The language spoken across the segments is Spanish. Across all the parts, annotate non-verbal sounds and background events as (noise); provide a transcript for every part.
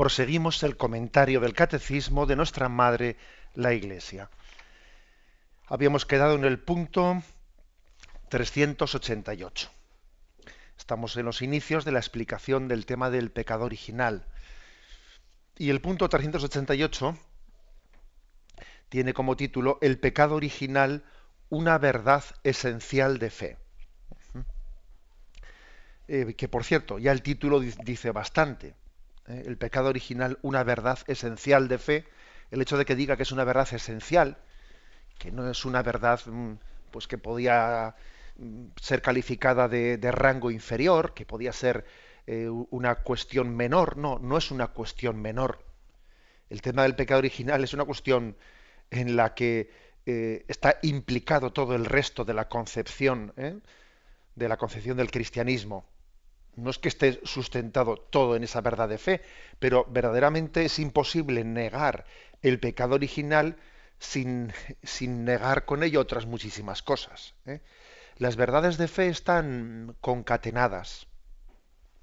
proseguimos el comentario del catecismo de nuestra Madre, la Iglesia. Habíamos quedado en el punto 388. Estamos en los inicios de la explicación del tema del pecado original. Y el punto 388 tiene como título El pecado original, una verdad esencial de fe. Eh, que por cierto, ya el título dice bastante. ¿Eh? el pecado original una verdad esencial de fe, el hecho de que diga que es una verdad esencial, que no es una verdad mm, pues que podía mm, ser calificada de, rango inferior, que podía ser eh, una cuestión menor, no, no es una cuestión menor. El tema del pecado original es una cuestión en la que eh, está implicado todo el resto de la concepción, de la concepción del cristianismo no es que esté sustentado todo en esa verdad de fe, pero verdaderamente es imposible negar el pecado original sin, sin negar con ello otras muchísimas cosas. ¿eh? Las verdades de fe están concatenadas.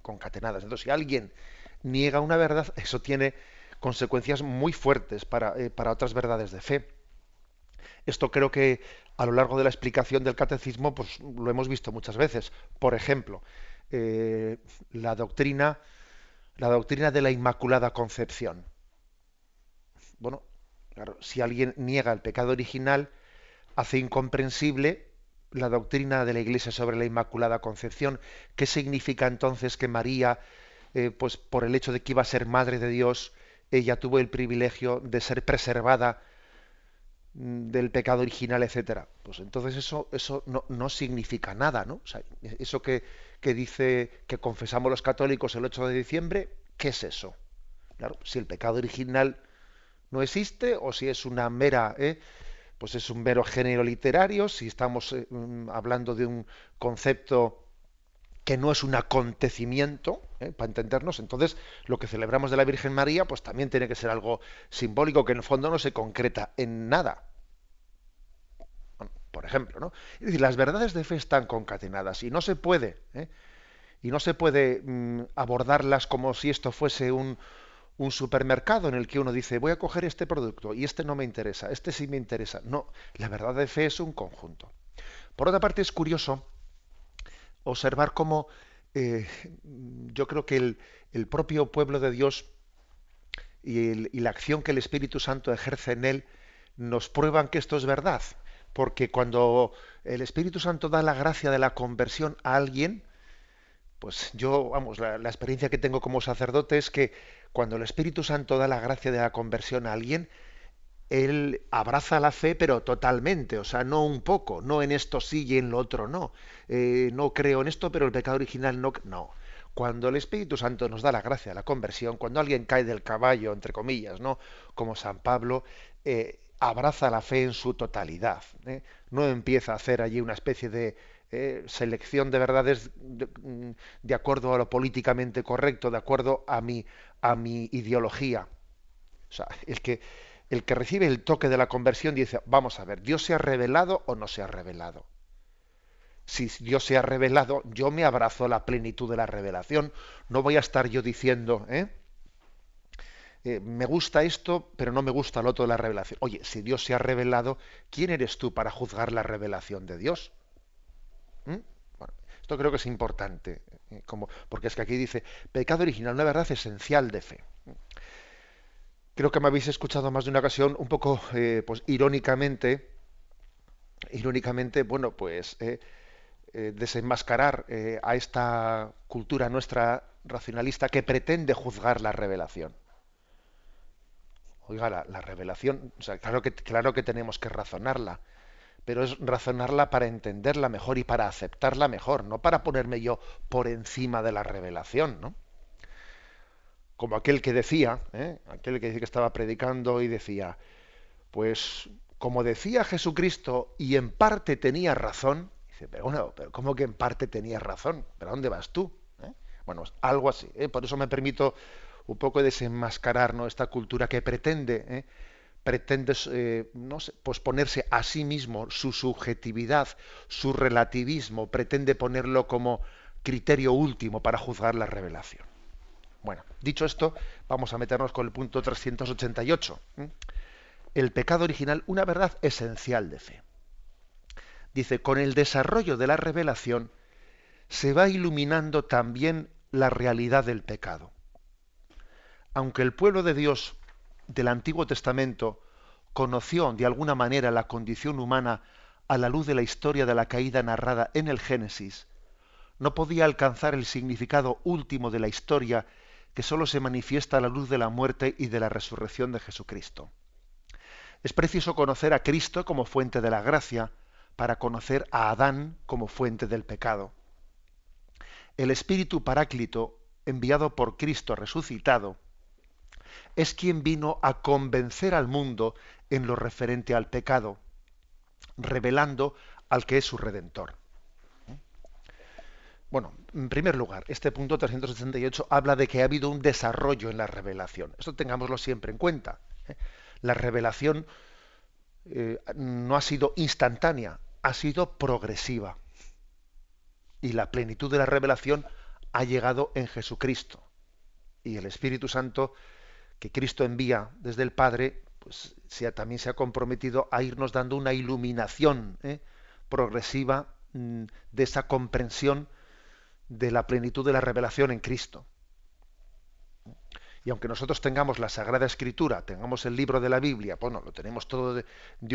Concatenadas. Entonces, si alguien niega una verdad, eso tiene consecuencias muy fuertes para, eh, para otras verdades de fe. Esto creo que a lo largo de la explicación del catecismo, pues lo hemos visto muchas veces. Por ejemplo, eh, la doctrina la doctrina de la Inmaculada Concepción. Bueno, claro, si alguien niega el pecado original, hace incomprensible la doctrina de la Iglesia sobre la Inmaculada Concepción. ¿Qué significa entonces que María, eh, pues por el hecho de que iba a ser madre de Dios, ella tuvo el privilegio de ser preservada mm, del pecado original, etcétera? Pues entonces eso, eso no, no significa nada, ¿no? Eso que que dice que confesamos los católicos el 8 de diciembre, ¿qué es eso? Claro, si el pecado original no existe o si es una mera, ¿eh? pues es un mero género literario, si estamos eh, mm, hablando de un concepto que no es un acontecimiento, ¿eh? para entendernos, entonces lo que celebramos de la Virgen María, pues también tiene que ser algo simbólico que en el fondo no se concreta en nada por ejemplo. ¿no? Es decir, las verdades de fe están concatenadas y no se puede, ¿eh? y no se puede mm, abordarlas como si esto fuese un, supermercado en el que uno dice, voy a coger este producto y este no me interesa, este sí me interesa. No, la verdad de fe es un conjunto. Por otra parte, es curioso observar cómo eh, yo creo que el, propio pueblo de Dios y, la acción que el Espíritu Santo ejerce en él nos prueban que esto es verdad porque cuando el Espíritu Santo da la gracia de la conversión a alguien, pues yo, vamos, la, experiencia que tengo como sacerdote es que cuando el Espíritu Santo da la gracia de la conversión a alguien, él abraza la fe, pero totalmente, o sea, no un poco, no en esto sí y en lo otro no. Eh, no creo en esto, pero el pecado original no. No. Cuando el Espíritu Santo nos da la gracia de la conversión, cuando alguien cae del caballo, entre comillas, ¿no? Como San Pablo, eh, abraza la fe en su totalidad. ¿eh? No empieza a hacer allí una especie de eh, selección de verdades mm, de, acuerdo a lo políticamente correcto, de acuerdo a mi, a mi ideología. O sea, el que, el que recibe el toque de la conversión dice, vamos a ver, ¿Dios se ha revelado o no se ha revelado? Si Dios se ha revelado, yo me abrazo la plenitud de la revelación. No voy a estar yo diciendo, ¿eh? Eh, me gusta esto, pero no me gusta lo otro de la revelación. Oye, si Dios se ha revelado, ¿quién eres tú para juzgar la revelación de Dios? ¿Mm? Bueno, esto creo que es importante, eh, porque es que aquí dice, pecado original, una verdad esencial de fe. Creo que me habéis escuchado más de una ocasión, un poco, eh, pues irónicamente, irónicamente, bueno, pues desenmascarar a esta cultura nuestra racionalista que pretende juzgar la revelación. Oiga, la, revelación, claro, que, claro que tenemos que razonarla, pero es razonarla para entenderla mejor y para aceptarla mejor, no para ponerme yo por encima de la revelación, ¿no? como aquel que decía, ¿eh? aquel que decía que estaba predicando y decía, pues como decía Jesucristo y en parte tenía razón, dice, pero bueno, pero ¿cómo que en parte tenía razón? ¿Pero dónde vas tú? ¿Eh? Bueno, algo así. ¿eh? Por eso me permito un poco desenmascarar ¿no? esta cultura que pretende, ¿eh? pretende no sé, pues ponerse a sí mismo su subjetividad, su relativismo, pretende ponerlo como criterio último para juzgar la revelación. Bueno, dicho esto, vamos a meternos con el punto 388 el pecado original una verdad esencial de fe. Dice, con el desarrollo de la revelación se va iluminando también la realidad del pecado. Aunque el pueblo de Dios del Antiguo Testamento conoció de alguna manera la condición humana a la luz de la historia de la caída narrada en el Génesis, no podía alcanzar el significado último de la historia que sólo se manifiesta a la luz de la muerte y de la resurrección de Jesucristo. Es preciso conocer a Cristo como fuente de la gracia para conocer a Adán como fuente del pecado. El Espíritu Paráclito, enviado por Cristo resucitado, es quien vino a convencer al mundo en lo referente al pecado, revelando al que es su redentor. Bueno, en primer lugar, este punto 368 habla de que ha habido un desarrollo en la revelación. Esto tengámoslo siempre en cuenta. ¿eh? la revelación eh, no ha sido instantánea, ha sido progresiva. Y la plenitud de la revelación ha llegado en Jesucristo. Y el Espíritu Santo que Cristo envía desde el Padre, pues también se ha comprometido a irnos dando una iluminación ¿eh? progresiva mm, de esa comprensión de la plenitud de la revelación en Cristo. Y aunque nosotros tengamos la Sagrada Escritura, tengamos el libro de la Biblia, bueno, lo tenemos todo de,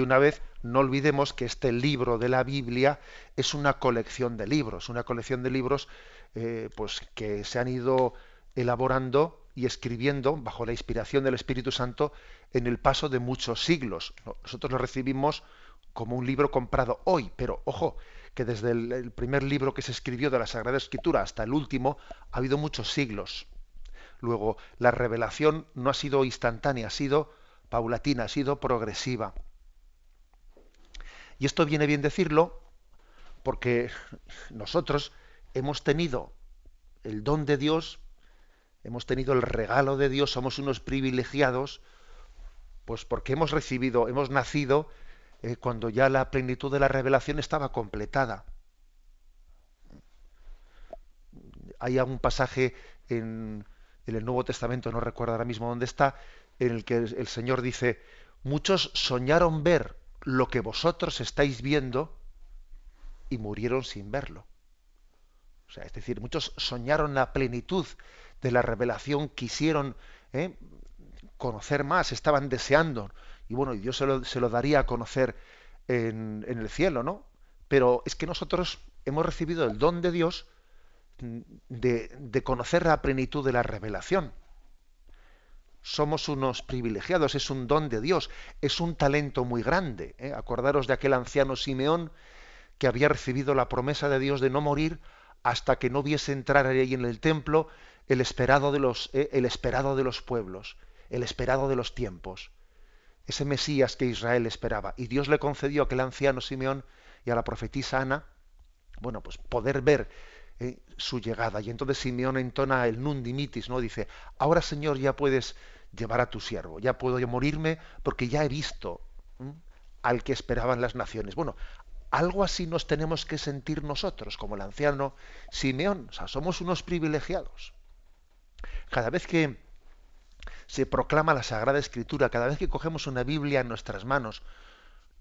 una vez, no olvidemos que este libro de la Biblia es una colección de libros, una colección de libros eh, pues que se han ido elaborando y escribiendo bajo la inspiración del Espíritu Santo en el paso de muchos siglos. Nosotros lo recibimos como un libro comprado hoy, pero ojo, que desde el primer libro que se escribió de la Sagrada Escritura hasta el último ha habido muchos siglos Luego, la revelación no ha sido instantánea, ha sido paulatina, ha sido progresiva. Y esto viene bien decirlo porque nosotros hemos tenido el don de Dios, hemos tenido el regalo de Dios, somos unos privilegiados, pues porque hemos recibido, hemos nacido eh, cuando ya la plenitud de la revelación estaba completada. Hay algún pasaje en, en el Nuevo Testamento, no recuerdo ahora mismo dónde está, en el que el Señor dice, muchos soñaron ver lo que vosotros estáis viendo y murieron sin verlo. O sea, es decir, muchos soñaron la plenitud de la revelación, quisieron ¿eh? conocer más, estaban deseando. Y bueno, Dios se lo, se lo daría a conocer en, en el cielo, ¿no? Pero es que nosotros hemos recibido el don de Dios de, conocer la plenitud de la revelación. Somos unos privilegiados, es un don de Dios, es un talento muy grande. ¿eh? Acordaros de aquel anciano Simeón que había recibido la promesa de Dios de no morir hasta que no viese entrar ahí en el templo el esperado de los, ¿eh? el esperado de los pueblos, el esperado de los tiempos, ese Mesías que Israel esperaba. Y Dios le concedió a aquel anciano Simeón y a la profetisa Ana, bueno, pues poder ver eh, su llegada. Y entonces Simeón entona el nundimitis, ¿no? Dice, ahora Señor ya puedes llevar a tu siervo, ya puedo yo morirme porque ya he visto al que esperaban las naciones. Bueno, algo así nos tenemos que sentir nosotros, como el anciano Simeón. O sea, somos unos privilegiados. Cada vez que se proclama la Sagrada Escritura, cada vez que cogemos una Biblia en nuestras manos,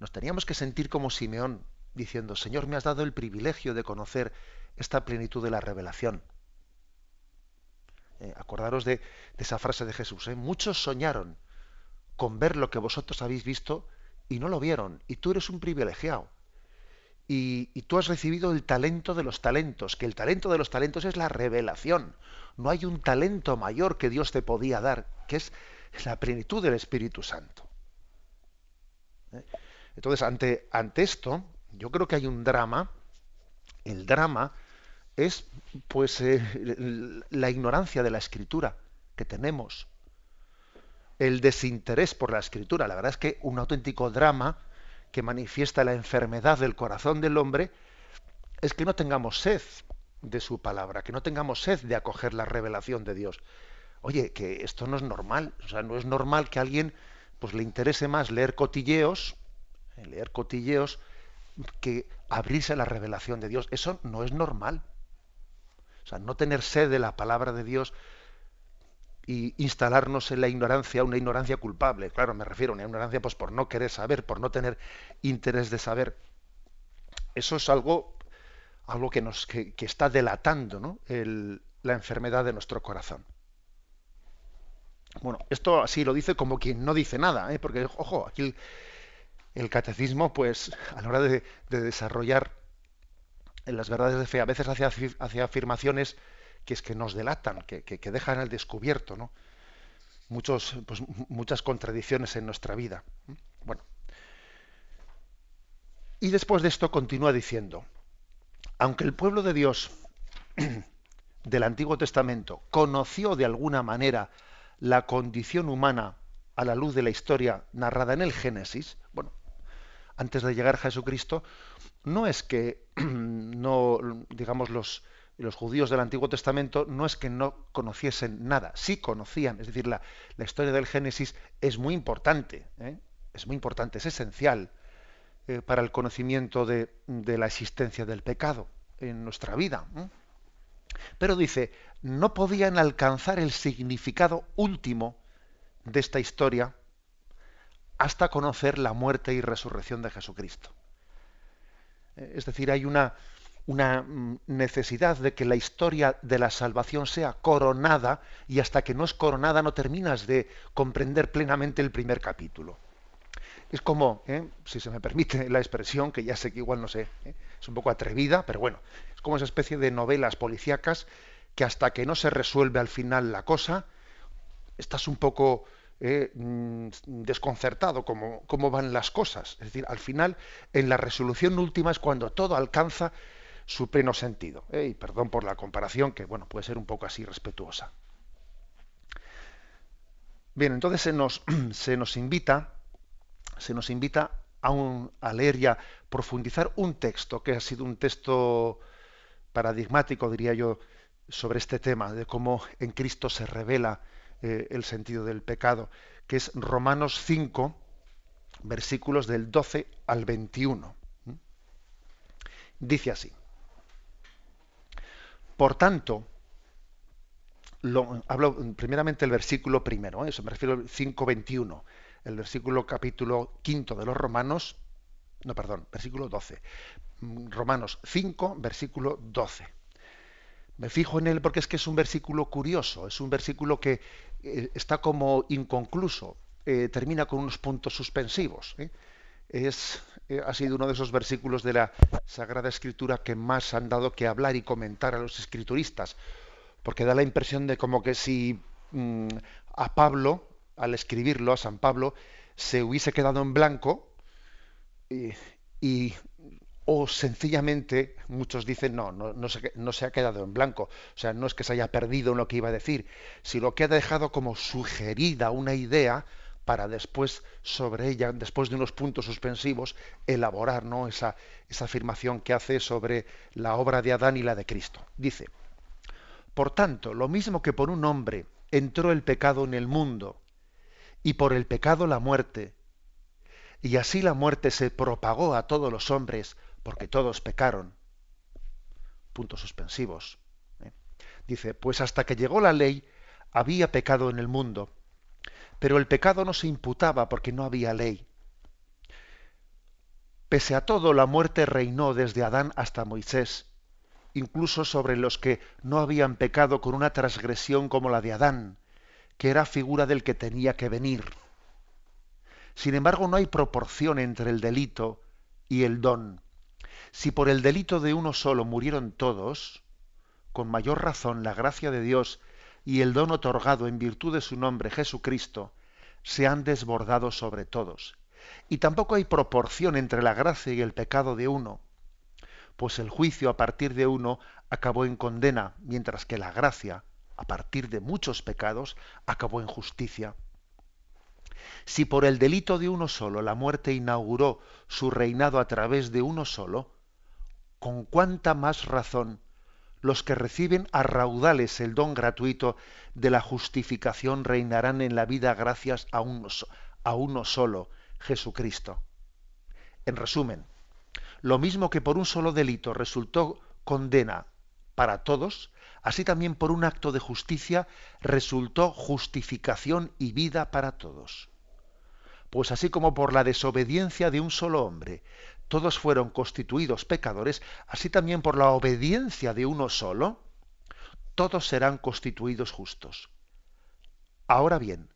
nos teníamos que sentir como Simeón, diciendo, Señor, me has dado el privilegio de conocer esta plenitud de la revelación. Eh, acordaros de, esa frase de Jesús. ¿eh? Muchos soñaron con ver lo que vosotros habéis visto y no lo vieron. Y tú eres un privilegiado. Y, tú has recibido el talento de los talentos, que el talento de los talentos es la revelación. No hay un talento mayor que Dios te podía dar, que es la plenitud del Espíritu Santo. ¿Eh? Entonces, ante, ante esto, yo creo que hay un drama el drama es pues eh, la ignorancia de la escritura, que tenemos, el desinterés por la escritura. La verdad es que un auténtico drama que manifiesta la enfermedad del corazón del hombre es que no tengamos sed de su palabra, que no tengamos sed de acoger la revelación de Dios. Oye, que esto no es normal, o sea, no es normal que a alguien pues le interese más leer cotilleos, eh, leer cotilleos que abrirse a la revelación de Dios. Eso no es normal. O sea, no tener sed de la palabra de Dios y instalarnos en la ignorancia, una ignorancia culpable. Claro, me refiero a una ignorancia pues por no querer saber, por no tener interés de saber. Eso es algo, algo que nos que, está delatando ¿no? la enfermedad de nuestro corazón. Bueno, esto así lo dice como quien no dice nada, ¿eh? porque ojo, aquí el, catecismo, pues, a la hora de, desarrollar en las verdades de fe, a veces hace afirmaciones que es que nos delatan, que, dejan al descubierto ¿no? Muchos, pues, muchas contradicciones en nuestra vida. Bueno. Y después de esto continúa diciendo, aunque el pueblo de Dios (clears throat) del Antiguo Testamento conoció de alguna manera la condición humana a la luz de la historia narrada en el Génesis, bueno, antes de llegar Jesucristo, no es que (clears throat) no, digamos, los, los judíos del Antiguo Testamento no es que no conociesen nada, sí conocían, es decir, la, historia del Génesis es muy importante, ¿eh? es muy importante, es esencial eh, para el conocimiento de, la existencia del pecado en nuestra vida. Pero dice, no podían alcanzar el significado último de esta historia hasta conocer la muerte y resurrección de Jesucristo. Eh, es decir, hay una, una mm, necesidad de que la historia de la salvación sea coronada y hasta que no es coronada no terminas de comprender plenamente el primer capítulo. Es como, ¿eh? si se me permite la expresión, que ya sé que igual no sé, ¿eh? es un poco atrevida, pero bueno, es como esa especie de novelas policíacas que hasta que no se resuelve al final la cosa, estás un poco ¿eh? mm, desconcertado cómo, cómo van las cosas. Es decir, al final, en la resolución última es cuando todo alcanza su pleno sentido. ¿eh? Y perdón por la comparación, que bueno, puede ser un poco así respetuosa. Bien, entonces se nos, (clears throat) se nos invita, se nos invita a, un, a leer y a profundizar un texto que ha sido un texto paradigmático, diría yo, sobre este tema, de cómo en Cristo se revela eh, el sentido del pecado, que es Romanos 5, versículos del 12 al 21. Dice así. Por tanto, lo, hablo primeramente el versículo primero, ¿eh? eso me refiero al 5.21, el versículo capítulo quinto de los Romanos, no, perdón, versículo 12. Romanos 5, versículo 12. Me fijo en él porque es que es un versículo curioso, es un versículo que eh, está como inconcluso, eh, termina con unos puntos suspensivos. Es, eh, ha sido uno de esos versículos de la Sagrada Escritura que más han dado que hablar y comentar a los escrituristas, porque da la impresión de como que si mm, a Pablo, al escribirlo, a San Pablo, se hubiese quedado en blanco y, o sencillamente muchos dicen no, no, no, se, no, se, ha quedado en blanco, o sea, no es que se haya perdido en lo que iba a decir, sino que ha dejado como sugerida una idea para después sobre ella, después de unos puntos suspensivos, elaborar ¿no? esa, esa afirmación que hace sobre la obra de Adán y la de Cristo. Dice, por tanto, lo mismo que por un hombre entró el pecado en el mundo, y por el pecado la muerte, y así la muerte se propagó a todos los hombres, porque todos pecaron. Puntos suspensivos. ¿eh? Dice, pues hasta que llegó la ley, había pecado en el mundo pero el pecado no se imputaba porque no había ley. Pese a todo, la muerte reinó desde Adán hasta Moisés, incluso sobre los que no habían pecado con una transgresión como la de Adán, que era figura del que tenía que venir. Sin embargo, no hay proporción entre el delito y el don. Si por el delito de uno solo murieron todos, con mayor razón la gracia de Dios y el don otorgado en virtud de su nombre Jesucristo se han desbordado sobre todos. Y tampoco hay proporción entre la gracia y el pecado de uno, pues el juicio a partir de uno acabó en condena, mientras que la gracia a partir de muchos pecados, acabó en justicia. Si por el delito de uno solo la muerte inauguró su reinado a través de uno solo, con cuánta más razón los que reciben a raudales el don gratuito de la justificación reinarán en la vida gracias a uno, a uno solo, Jesucristo. En resumen, lo mismo que por un solo delito resultó condena para todos, así también por un acto de justicia resultó justificación y vida para todos. Pues así como por la desobediencia de un solo hombre todos fueron constituidos pecadores, así también por la obediencia de uno solo, todos serán constituidos justos. Ahora bien,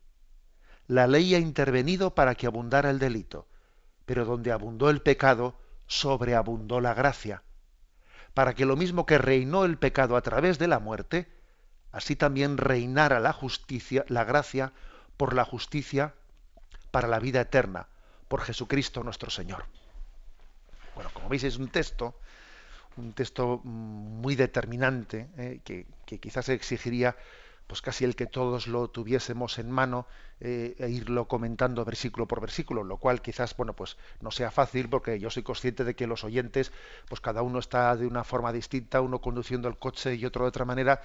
la ley ha intervenido para que abundara el delito, pero donde abundó el pecado, sobreabundó la gracia, para que lo mismo que reinó el pecado a través de la muerte, así también reinara la justicia, la gracia por la justicia para la vida eterna, por Jesucristo nuestro Señor. Bueno, como veis es un texto, un texto muy determinante, eh, que, quizás exigiría pues casi el que todos lo tuviésemos en mano eh, e irlo comentando versículo por versículo, lo cual quizás bueno pues no sea fácil porque yo soy consciente de que los oyentes pues cada uno está de una forma distinta, uno conduciendo el coche y otro de otra manera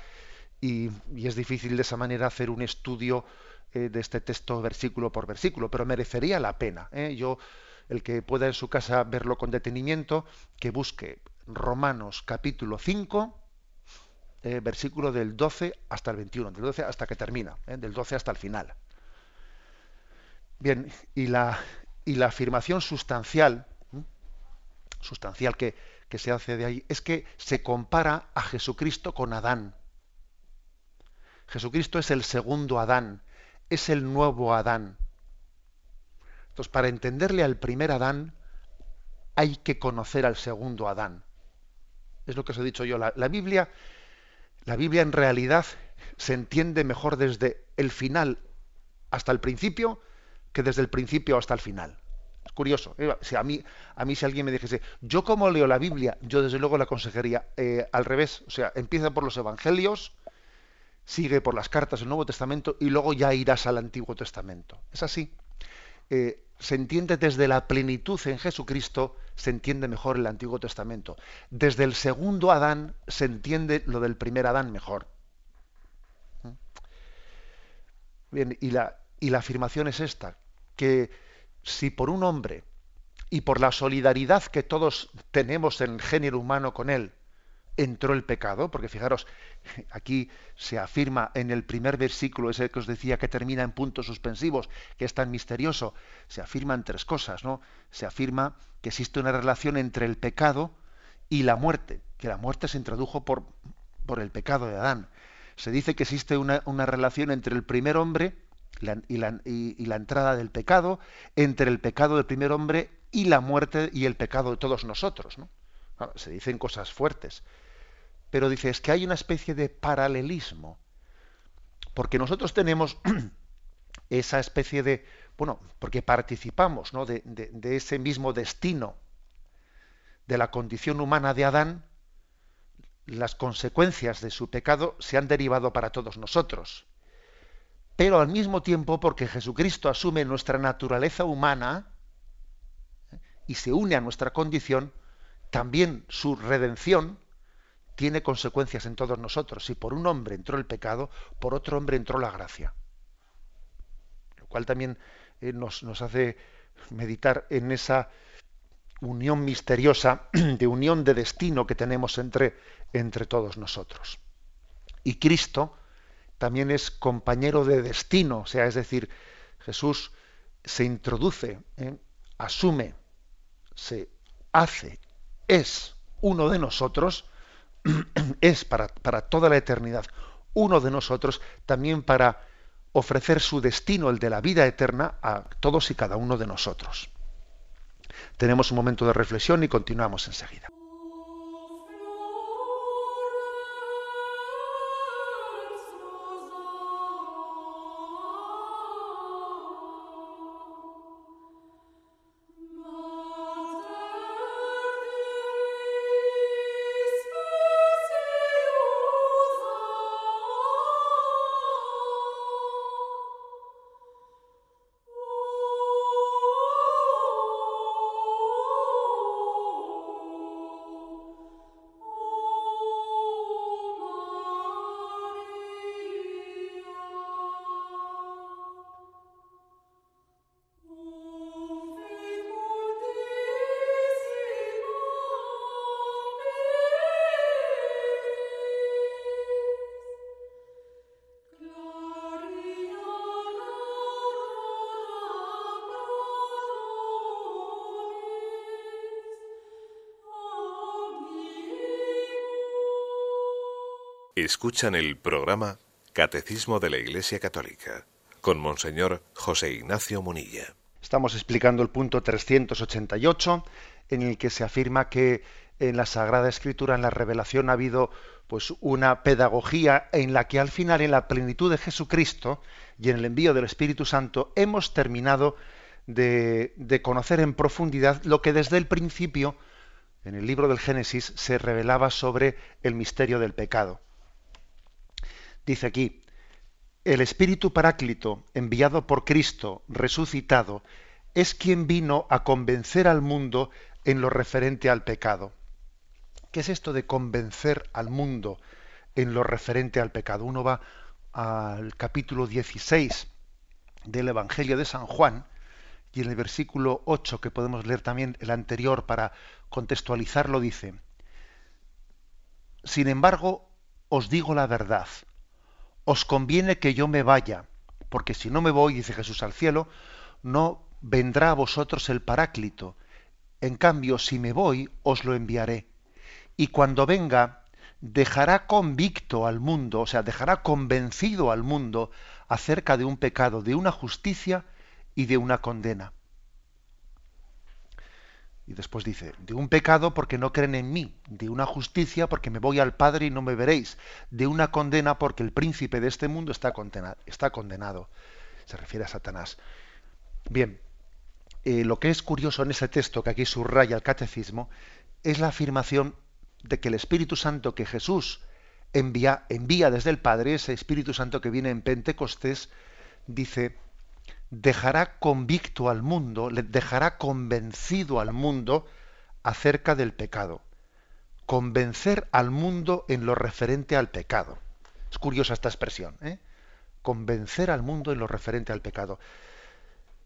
y, es difícil de esa manera hacer un estudio eh, de este texto versículo por versículo, pero merecería la pena. Yo el que pueda en su casa verlo con detenimiento, que busque Romanos capítulo 5, eh, versículo del 12 hasta el 21, del 12 hasta que termina, eh, del 12 hasta el final. Bien, y la, y la afirmación sustancial, sustancial que, que se hace de ahí, es que se compara a Jesucristo con Adán. Jesucristo es el segundo Adán, es el nuevo Adán. Entonces, para entenderle al primer Adán, hay que conocer al segundo Adán. Es lo que os he dicho yo. La, Biblia, la Biblia en realidad se entiende mejor desde el final hasta el principio que desde el principio hasta el final. Es curioso. ¿eh? Si a, mí, a mí si alguien me dijese, yo cómo leo la Biblia, yo desde luego la aconsejaría eh, al revés. O sea, empieza por los Evangelios, sigue por las cartas del Nuevo Testamento y luego ya irás al Antiguo Testamento. Es así. Eh, se entiende desde la plenitud en Jesucristo, se entiende mejor el Antiguo Testamento. Desde el segundo Adán se entiende lo del primer Adán mejor. ¿Mm? Bien, y la, y la afirmación es esta, que si por un hombre y por la solidaridad que todos tenemos en el género humano con él, entró el pecado, porque fijaros, (laughs) aquí se afirma en el primer versículo, ese que os decía que termina en puntos suspensivos, que es tan misterioso, se afirman tres cosas, ¿no? Se afirma que existe una relación entre el pecado y la muerte, que la muerte se introdujo por, por el pecado de Adán. Se dice que existe una, relación entre el primer hombre y, la, y la entrada del pecado, entre el pecado del primer hombre y la muerte y el pecado de todos nosotros, ¿no? Se dicen cosas fuertes, pero dice, es que hay una especie de paralelismo, porque nosotros tenemos (clears throat) esa especie de, bueno, porque participamos ¿no? de, ese mismo destino de la condición humana de Adán, las consecuencias de su pecado se han derivado para todos nosotros. Pero al mismo tiempo, porque Jesucristo asume nuestra naturaleza humana ¿eh? y se une a nuestra condición, también su redención tiene consecuencias en todos nosotros. Si por un hombre entró el pecado, por otro hombre entró la gracia. Lo cual también eh, nos, hace meditar en esa unión misteriosa, (clears throat) de unión de destino que tenemos entre, entre todos nosotros. Y Cristo también es compañero de destino, o sea, es decir, Jesús se introduce, ¿eh? asume, se hace, es uno de nosotros, (clears throat) es para, para toda la eternidad uno de nosotros, también para ofrecer su destino, el de la vida eterna, a todos y cada uno de nosotros. Tenemos un momento de reflexión y continuamos enseguida. Escuchan el programa Catecismo de la Iglesia Católica con Monseñor José Ignacio Munilla. Estamos explicando el punto 388 en el que se afirma que en la Sagrada Escritura, en la revelación, ha habido pues una pedagogía en la que al final, en la plenitud de Jesucristo y en el envío del Espíritu Santo, hemos terminado de, de conocer en profundidad lo que desde el principio, en el libro del Génesis, se revelaba sobre el misterio del pecado. Dice aquí, el Espíritu Paráclito, enviado por Cristo, resucitado, es quien vino a convencer al mundo en lo referente al pecado. ¿Qué es esto de convencer al mundo en lo referente al pecado? Uno va al capítulo 16 del Evangelio de San Juan y en el versículo 8, que podemos leer también el anterior para contextualizarlo, dice, Sin embargo, os digo la verdad os conviene que yo me vaya, porque si no me voy, dice Jesús al cielo, no vendrá a vosotros el Paráclito. En cambio, si me voy, os lo enviaré. Y cuando venga, dejará convicto al mundo, o sea, dejará convencido al mundo acerca de un pecado, de una justicia y de una condena. Y después dice, de un pecado porque no creen en mí, de una justicia porque me voy al Padre y no me veréis, de una condena porque el príncipe de este mundo está condenado. Está condenado. Se refiere a Satanás. Bien, eh, lo que es curioso en ese texto que aquí subraya el catecismo es la afirmación de que el Espíritu Santo que Jesús envía, envía desde el Padre, ese Espíritu Santo que viene en Pentecostés, dice, dejará convicto al mundo, le dejará convencido al mundo acerca del pecado. Convencer al mundo en lo referente al pecado. Es curiosa esta expresión, ¿eh? Convencer al mundo en lo referente al pecado.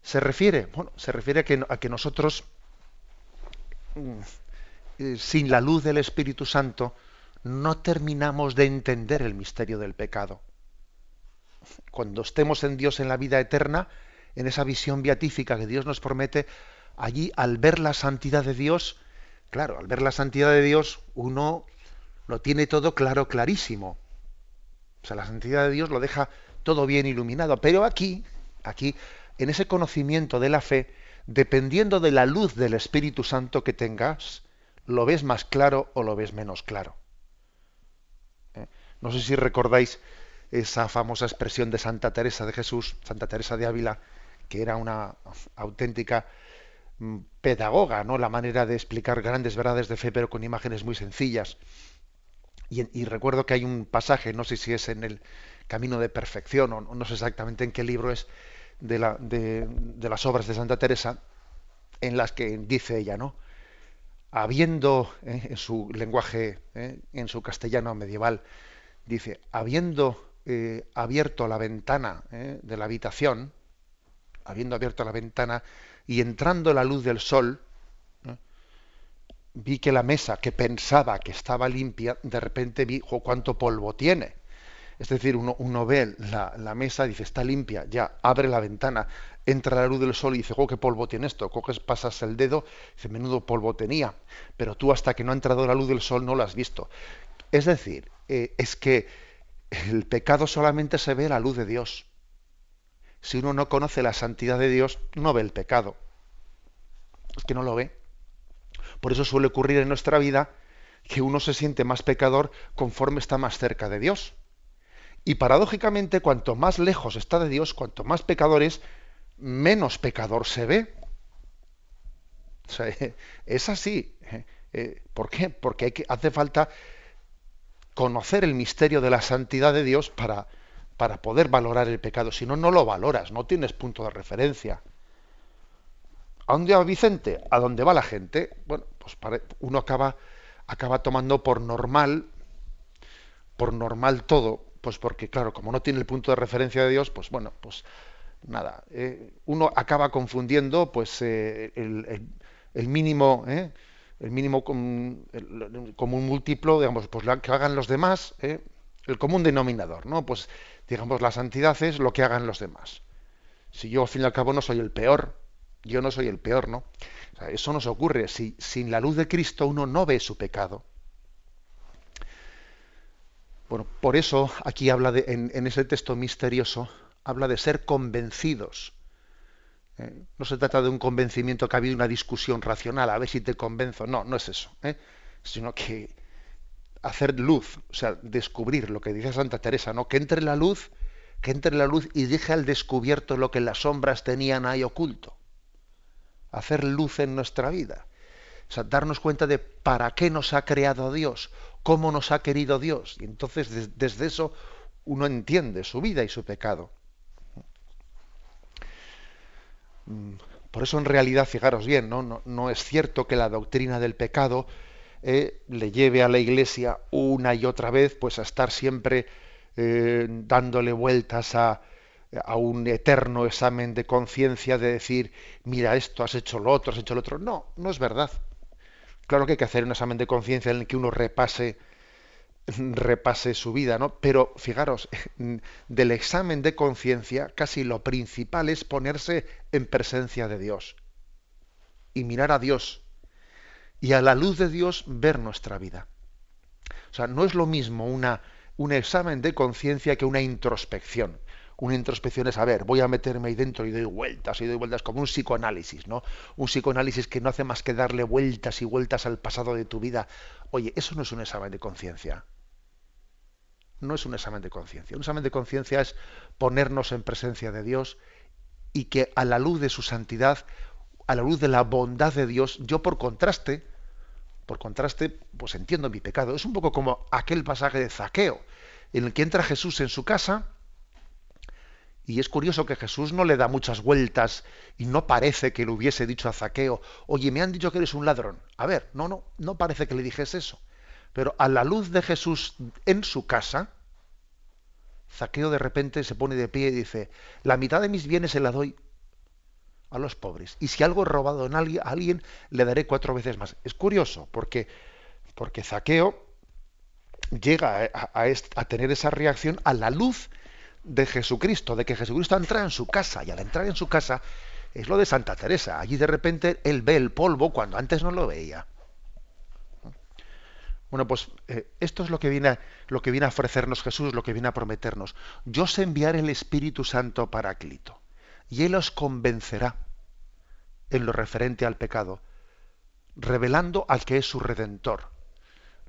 Se refiere, bueno, se refiere a que, a que nosotros, mm, eh, sin la luz del Espíritu Santo, no terminamos de entender el misterio del pecado. Cuando estemos en Dios en la vida eterna, en esa visión beatífica que Dios nos promete, allí al ver la santidad de Dios, claro, al ver la santidad de Dios, uno lo tiene todo claro, clarísimo. O sea, la santidad de Dios lo deja todo bien iluminado. Pero aquí, aquí, en ese conocimiento de la fe, dependiendo de la luz del Espíritu Santo que tengas, lo ves más claro o lo ves menos claro. ¿Eh? No sé si recordáis esa famosa expresión de Santa Teresa de Jesús, Santa Teresa de Ávila, que era una auténtica mm, pedagoga, ¿no? La manera de explicar grandes verdades de fe, pero con imágenes muy sencillas. Y, recuerdo que hay un pasaje, no sé si es en el Camino de Perfección o no sé exactamente en qué libro es, de, la, de, las obras de Santa Teresa, en las que dice ella, ¿no? Habiendo, ¿eh? en su lenguaje, ¿eh? en su castellano medieval, dice, habiendo eh, abierto la ventana de la habitación, habiendo abierto la ventana y entrando la luz del sol, vi que la mesa que pensaba que estaba limpia, de repente vi cuánto polvo tiene. Es decir, uno, uno ve la, mesa y dice, está limpia, ya, abre la ventana, entra la luz del sol y dice, qué polvo tiene esto. Coges, pasas el dedo, dice, menudo polvo tenía. Pero tú hasta que no ha entrado la luz del sol no lo has visto. Es decir, eh, es que el pecado solamente se ve a la luz de Dios si uno no conoce la santidad de Dios, no ve el pecado. Es que no lo ve. Por eso suele ocurrir en nuestra vida que uno se siente más pecador conforme está más cerca de Dios. Y paradójicamente, cuanto más lejos está de Dios, cuanto más pecador es, menos pecador se ve. (laughs) es así. ¿eh? ¿Por qué? Porque hace falta conocer el misterio de la santidad de Dios para, para poder valorar el pecado. Si no, no lo valoras, no tienes punto de referencia. ¿A dónde va Vicente? ¿A dónde va la gente? Bueno, pues uno acaba, acaba tomando por normal, por normal todo, pues porque, claro, como no tiene el punto de referencia de Dios, pues bueno, pues nada, eh, uno acaba confundiendo pues eh, el, mínimo, eh, el mínimo como un múltiplo, digamos, pues lo que hagan los demás, el común denominador, ¿no? Pues digamos, la santidad es lo que hagan los demás. Si yo al fin y al cabo no soy el peor, yo no soy el peor, ¿no? eso nos ocurre. Si sin la luz de Cristo uno no ve su pecado. Bueno, por eso aquí habla de, en, ese texto misterioso, habla de ser convencidos. ¿eh? No se trata de un convencimiento que ha habido una discusión racional, a ver si te convenzo. No, no es eso. ¿eh? Sino que hacer luz, o sea, descubrir lo que dice Santa Teresa, ¿no? Que entre la luz, que entre la luz y deje al descubierto lo que las sombras tenían ahí oculto. Hacer luz en nuestra vida. O sea, darnos cuenta de para qué nos ha creado Dios, cómo nos ha querido Dios. Y entonces desde eso uno entiende su vida y su pecado. Mm, por eso en realidad, fijaros bien, ¿no? No, no es cierto que la doctrina del pecado eh, le lleve a la Iglesia una y otra vez pues a estar siempre eh, dándole vueltas a, a un eterno examen de conciencia de decir, mira esto, has hecho lo otro, has hecho lo otro. No, no es verdad. Claro que hay que hacer un examen de conciencia en el que uno repase repase su vida, ¿no? Pero fijaros, (laughs) del examen de conciencia casi lo principal es ponerse en presencia de Dios y mirar a Dios y a la luz de Dios ver nuestra vida. O sea, no es lo mismo una, un examen de conciencia que una introspección. Una introspección es, a ver, voy a meterme ahí dentro y doy vueltas y doy vueltas como un psicoanálisis, ¿no? Un psicoanálisis que no hace más que darle vueltas y vueltas al pasado de tu vida. Oye, eso no es un examen de conciencia. No es un examen de conciencia. Un examen de conciencia es ponernos en presencia de Dios y que a la luz de su santidad a la luz de la bondad de Dios, yo por contraste, por contraste, pues entiendo mi pecado. Es un poco como aquel pasaje de Zaqueo, en el que entra Jesús en su casa, y es curioso que Jesús no le da muchas vueltas y no parece que le hubiese dicho a Zaqueo, oye, me han dicho que eres un ladrón. A ver, no, no, no parece que le dijese eso. Pero a la luz de Jesús en su casa, Zaqueo de repente se pone de pie y dice, la mitad de mis bienes se la doy a los pobres. Y si algo he robado a alguien, le daré cuatro veces más. Es curioso, porque, porque Zaqueo llega a, a, tener esa reacción a la luz de Jesucristo, de que Jesucristo entra en su casa, y al entrar en su casa es lo de Santa Teresa. Allí de repente él ve el polvo cuando antes no lo veía. Bueno, pues eh, esto es lo que, viene, lo que viene a ofrecernos Jesús, lo que viene a prometernos. Yo os enviaré el Espíritu Santo Paráclito y Él os convencerá en lo referente al pecado, revelando al que es su redentor.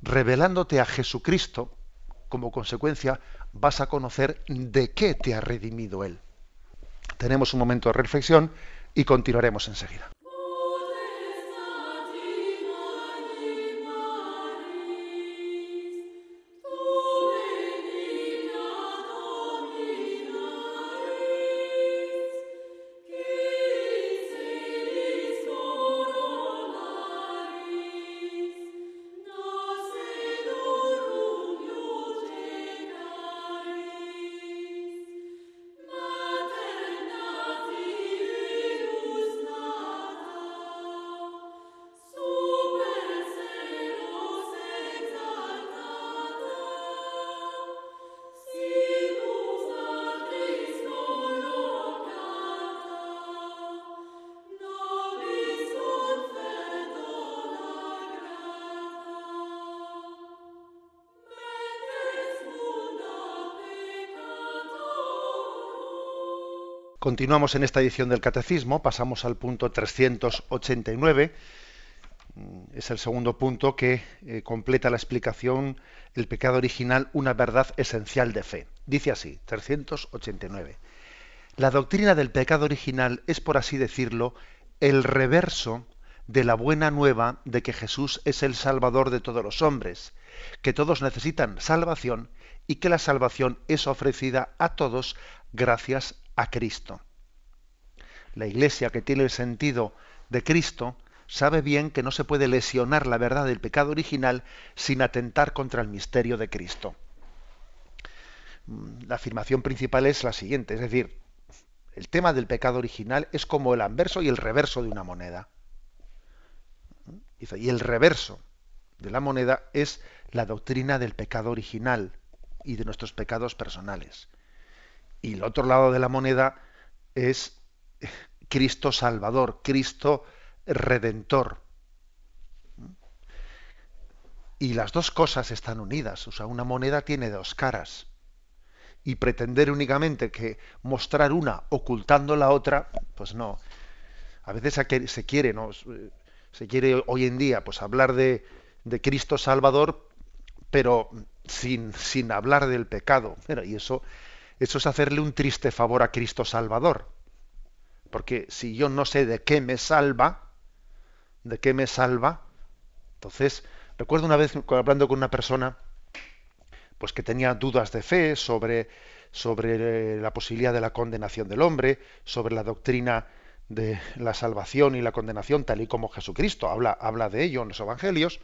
Revelándote a Jesucristo, como consecuencia vas a conocer de qué te ha redimido Él. Tenemos un momento de reflexión y continuaremos enseguida. Continuamos en esta edición del Catecismo, pasamos al punto 389. Mm, es el segundo punto que eh, completa la explicación el pecado original, una verdad esencial de fe. Dice así, 389. La doctrina del pecado original es, por así decirlo, el reverso de la buena nueva de que Jesús es el Salvador de todos los hombres, que todos necesitan salvación y que la salvación es ofrecida a todos gracias a Cristo. La Iglesia que tiene el sentido de Cristo sabe bien que no se puede lesionar la verdad del pecado original sin atentar contra el misterio de Cristo. La afirmación principal es la siguiente, es decir, el tema del pecado original es como el anverso y el reverso de una moneda. Y el reverso de la moneda es la doctrina del pecado original y de nuestros pecados personales. Y el otro lado de la moneda es Cristo Salvador, Cristo Redentor. Y las dos cosas están unidas. O sea, una moneda tiene dos caras. Y pretender únicamente que mostrar una ocultando la otra, pues no. A veces se quiere, ¿no? Se quiere hoy en día, pues hablar de, Cristo Salvador, pero sin, sin hablar del pecado. y eso, eso es hacerle un triste favor a Cristo Salvador. Porque si yo no sé de qué me salva, de qué me salva, entonces, recuerdo una vez hablando con una persona, pues que tenía dudas de fe sobre, sobre la posibilidad de la condenación del hombre, sobre la doctrina de la salvación y la condenación, tal y como Jesucristo habla, habla de ello en los evangelios,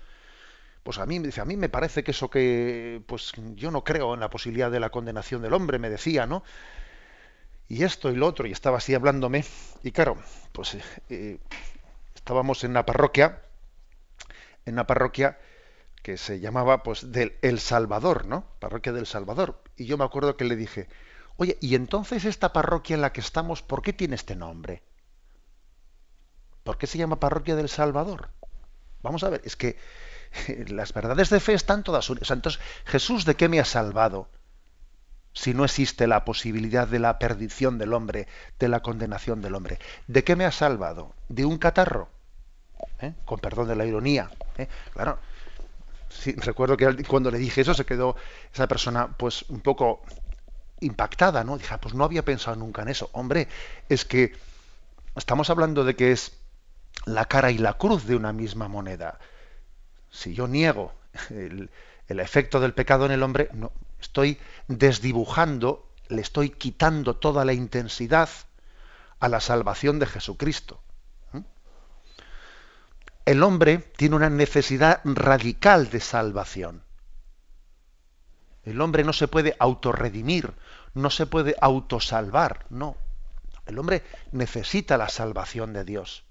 pues a mí me dice, a mí me parece que eso que, pues yo no creo en la posibilidad de la condenación del hombre, me decía, ¿no? Y esto y lo otro, y estaba así hablándome, y claro, pues eh, estábamos en una parroquia, en una parroquia que se llamaba pues del El Salvador, ¿no? Parroquia del Salvador. Y yo me acuerdo que le dije, oye, ¿y entonces esta parroquia en la que estamos, por qué tiene este nombre? ¿Por qué se llama Parroquia del Salvador? Vamos a ver, es que (laughs) las verdades de fe están todas unidas. Entonces, Jesús, ¿de qué me ha salvado? Si no existe la posibilidad de la perdición del hombre, de la condenación del hombre. ¿De qué me ha salvado? ¿De un catarro? ¿Eh? Con perdón de la ironía. ¿eh? Claro. recuerdo que cuando le dije eso se quedó esa persona pues un poco impactada, ¿no? Dije, ah, pues no había pensado nunca en eso. Hombre, es que estamos hablando de que es la cara y la cruz de una misma moneda si yo niego el, efecto del pecado en el hombre, estoy desdibujando, le estoy quitando toda la intensidad a la salvación de Jesucristo. ¿Mm? El hombre tiene una necesidad radical de salvación. El hombre no se puede autorredimir, no se puede autosalvar, no. El hombre necesita la salvación de Dios.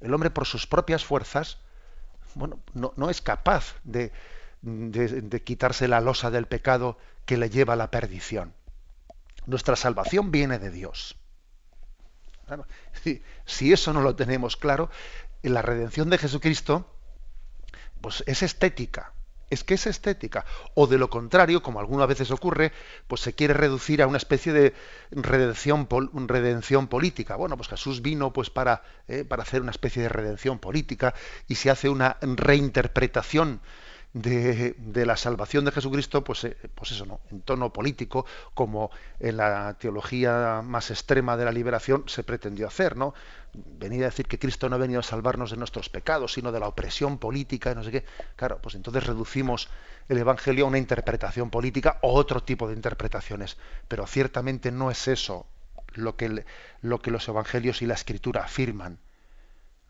El hombre por sus propias fuerzas bueno, no, es capaz de, quitarse la losa del pecado que le lleva a la perdición. Nuestra salvación viene de Dios. si, eso no lo tenemos claro, la redención de Jesucristo pues es estética, es que es estética. O de lo contrario, como algunas veces ocurre, pues se quiere reducir a una especie de redención, redención política. Bueno, pues Jesús vino pues para, eh, para hacer una especie de redención política y se hace una reinterpretación de, la salvación de Jesucristo, pues, eh, pues eso, ¿no? En tono político, como en la teología más extrema de la liberación se pretendió hacer, ¿no? Venir a decir que Cristo no ha venido a salvarnos de nuestros pecados, sino de la opresión política y no sé qué. Claro, pues entonces reducimos el Evangelio a una interpretación política o otro tipo de interpretaciones. Pero ciertamente no es eso lo que, lo que los Evangelios y la Escritura afirman.